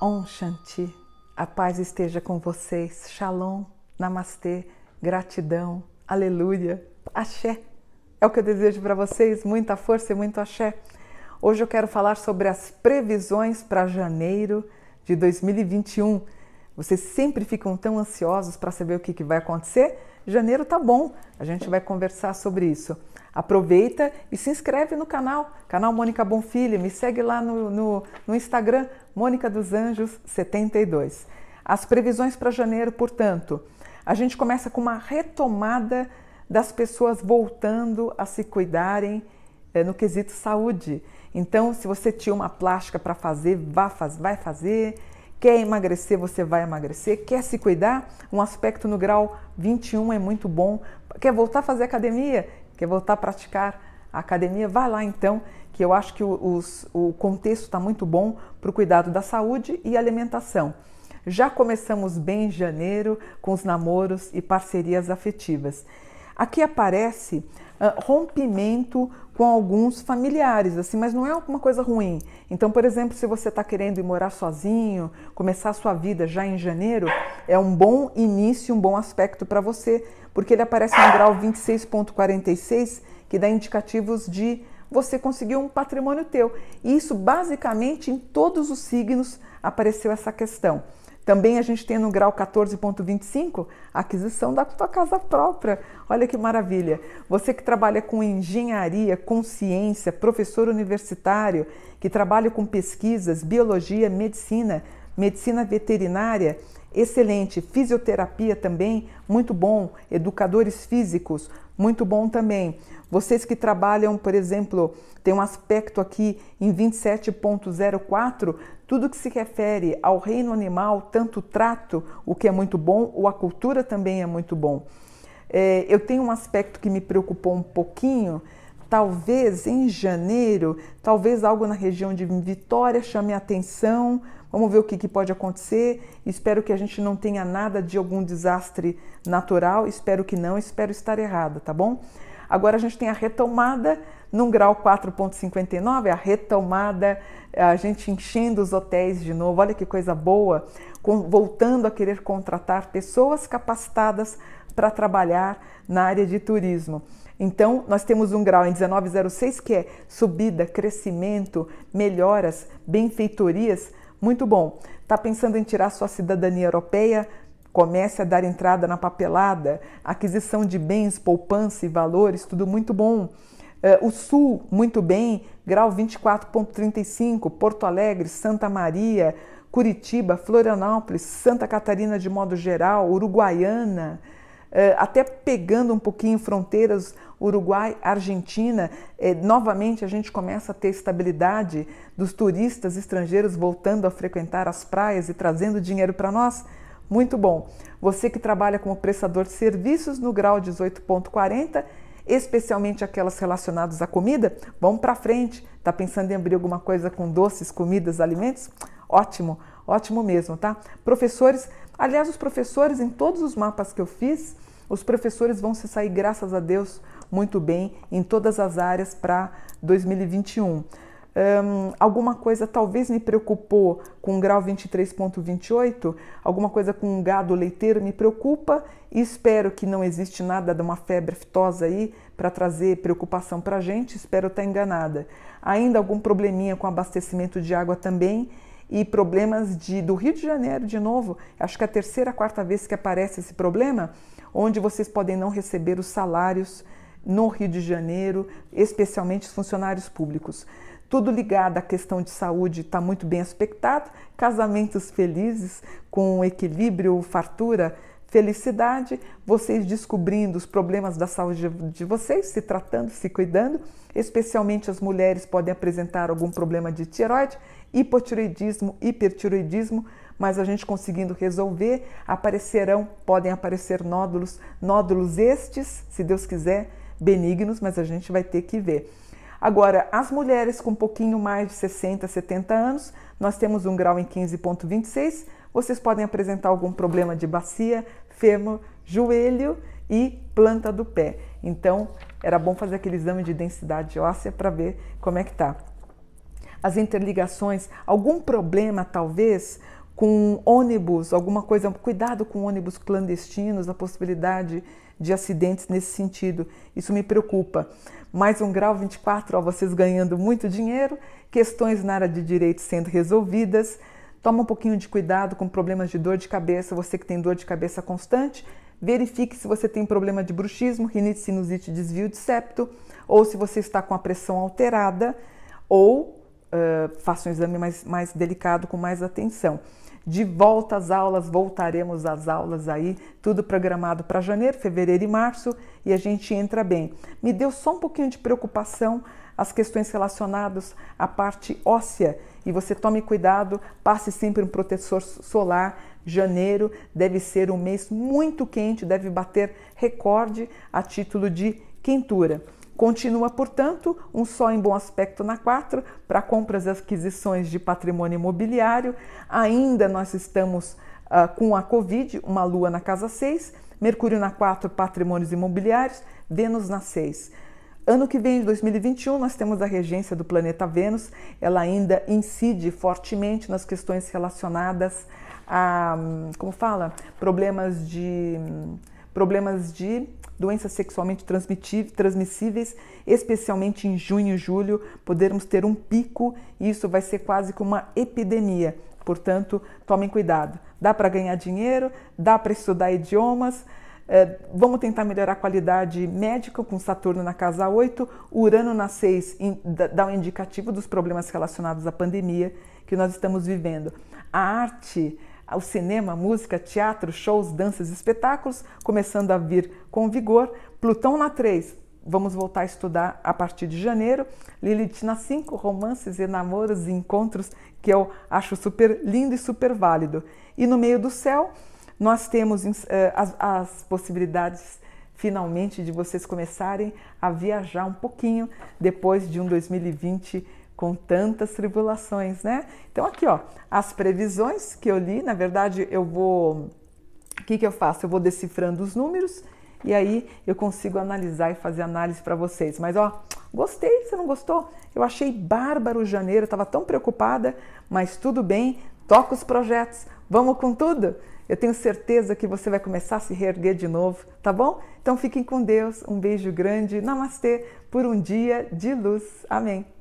Om Shanti. A paz esteja com vocês. Shalom, Namastê, gratidão, aleluia, axé. É o que eu desejo para vocês, muita força e muito axé. Hoje eu quero falar sobre as previsões para janeiro de 2021. Vocês sempre ficam tão ansiosos para saber o que, que vai acontecer? Janeiro tá bom, a gente vai conversar sobre isso. Aproveita e se inscreve no canal, canal Mônica Bonfilha, me segue lá no, no, no Instagram, Mônica dos Anjos 72. As previsões para janeiro, portanto, a gente começa com uma retomada das pessoas voltando a se cuidarem é, no quesito saúde. Então, se você tinha uma plástica para fazer, vá, faz, vai fazer. Quer emagrecer, você vai emagrecer. Quer se cuidar? Um aspecto no grau 21 é muito bom. Quer voltar a fazer academia? Quer voltar a praticar a academia? Vai lá então, que eu acho que o, os, o contexto está muito bom para o cuidado da saúde e alimentação. Já começamos bem em janeiro com os namoros e parcerias afetivas. Aqui aparece uh, rompimento com alguns familiares, assim, mas não é uma coisa ruim. Então, por exemplo, se você está querendo ir morar sozinho, começar a sua vida já em janeiro, é um bom início, um bom aspecto para você, porque ele aparece no grau 26.46, que dá indicativos de você conseguir um patrimônio teu. E isso basicamente em todos os signos apareceu essa questão. Também a gente tem no grau 14.25 a aquisição da tua casa própria. Olha que maravilha! Você que trabalha com engenharia, com ciência, professor universitário, que trabalha com pesquisas, biologia, medicina, medicina veterinária, excelente. Fisioterapia também, muito bom. Educadores físicos, muito bom também. Vocês que trabalham, por exemplo, tem um aspecto aqui em 27.04 tudo que se refere ao reino animal, tanto o trato, o que é muito bom, ou a cultura também é muito bom. É, eu tenho um aspecto que me preocupou um pouquinho, talvez em janeiro, talvez algo na região de Vitória chame a atenção. Vamos ver o que, que, pode acontecer. Espero que a gente não tenha nada de algum desastre natural. Espero que não, espero estar errada, tá bom? Agora a gente tem a retomada num grau 4,59, a retomada, a gente enchendo os hotéis de novo, olha que coisa boa, com, voltando a querer contratar pessoas capacitadas para trabalhar na área de turismo. Então, nós temos um grau em 1906 que é subida, crescimento, melhoras, benfeitorias, muito bom. Está pensando em tirar sua cidadania europeia? Comece a dar entrada na papelada, aquisição de bens, poupança e valores, tudo muito bom. É, o Sul, muito bem, grau 24,35, Porto Alegre, Santa Maria, Curitiba, Florianópolis, Santa Catarina de modo geral, Uruguaiana, até pegando um pouquinho fronteiras Uruguai, Argentina, é, novamente a gente começa a ter estabilidade dos turistas estrangeiros voltando a frequentar as praias e trazendo dinheiro para nós. Muito bom. Você que trabalha como prestador de serviços no grau 18.40 especialmente aquelas relacionadas à comida, vamos para frente. Tá pensando em abrir alguma coisa com doces, comidas, alimentos? Ótimo, ótimo mesmo, tá? Professores, aliás, os professores em todos os mapas que eu fiz, os professores vão se sair, graças a Deus, muito bem em todas as áreas para 2021. Um, alguma coisa talvez me preocupou com o grau 23.28, alguma coisa com gado leiteiro me preocupa e espero que não existe nada de uma febre aftosa aí para trazer preocupação para a gente, espero estar enganada. Ainda algum probleminha com abastecimento de água também e problemas de, do Rio de Janeiro de novo, acho que é a terceira, quarta vez que aparece esse problema, onde vocês podem não receber os salários no Rio de Janeiro, especialmente os funcionários públicos. Tudo ligado à questão de saúde está muito bem aspectado, casamentos felizes, com equilíbrio, fartura, felicidade, vocês descobrindo os problemas da saúde de vocês, se tratando, se cuidando, especialmente as mulheres podem apresentar algum problema de tireoide, hipotiroidismo, hipertiroidismo, mas a gente conseguindo resolver, aparecerão, podem aparecer nódulos, nódulos estes, se Deus quiser, benignos, mas a gente vai ter que ver. Agora, as mulheres com um pouquinho mais de 60, 70 anos, nós temos um grau em 15,26. Vocês podem apresentar algum problema de bacia, fêmur, joelho e planta do pé. Então, era bom fazer aquele exame de densidade óssea para ver como é que tá. as interligações, algum problema talvez com ônibus, alguma coisa, cuidado com ônibus clandestinos, a possibilidade de acidentes nesse sentido. Isso me preocupa. Mais um grau 24, ó, vocês ganhando muito dinheiro, questões na área de direito sendo resolvidas. Toma um pouquinho de cuidado com problemas de dor de cabeça, você que tem dor de cabeça constante. Verifique se você tem problema de bruxismo, rinite, sinusite, desvio de septo, ou se você está com a pressão alterada, ou uh, faça um exame mais, mais delicado, com mais atenção de volta às aulas, voltaremos às aulas aí, tudo programado para janeiro, fevereiro e março, e a gente entra bem. Me deu só um pouquinho de preocupação as questões relacionadas à parte óssea, e você tome cuidado, passe sempre um protetor solar. Janeiro deve ser um mês muito quente, deve bater recorde a título de quentura. Continua, portanto, um só em bom aspecto na 4 para compras e aquisições de patrimônio imobiliário. Ainda nós estamos uh, com a Covid, uma lua na casa 6, Mercúrio na 4, patrimônios imobiliários, Vênus na 6. Ano que vem, 2021, nós temos a regência do planeta Vênus, ela ainda incide fortemente nas questões relacionadas a, como fala, problemas de problemas de doenças sexualmente transmissíveis, especialmente em junho e julho, podermos ter um pico e isso vai ser quase como uma epidemia. Portanto, tomem cuidado. Dá para ganhar dinheiro, dá para estudar idiomas, é, vamos tentar melhorar a qualidade médica com Saturno na casa 8, Urano na 6 dá um indicativo dos problemas relacionados à pandemia que nós estamos vivendo. A arte o cinema, música, teatro, shows, danças, espetáculos, começando a vir com vigor. Plutão na 3, vamos voltar a estudar a partir de janeiro. Lilith na 5, romances e namoros e encontros, que eu acho super lindo e super válido. E no meio do céu, nós temos uh, as, as possibilidades finalmente de vocês começarem a viajar um pouquinho depois de um 2020 com tantas tribulações, né? Então aqui, ó, as previsões que eu li, na verdade, eu vou o que que eu faço? Eu vou decifrando os números e aí eu consigo analisar e fazer análise para vocês. Mas ó, gostei, você não gostou? Eu achei bárbaro janeiro, estava tão preocupada, mas tudo bem, toca os projetos, vamos com tudo. Eu tenho certeza que você vai começar a se reerguer de novo, tá bom? Então fiquem com Deus, um beijo grande, namastê, por um dia de luz. Amém.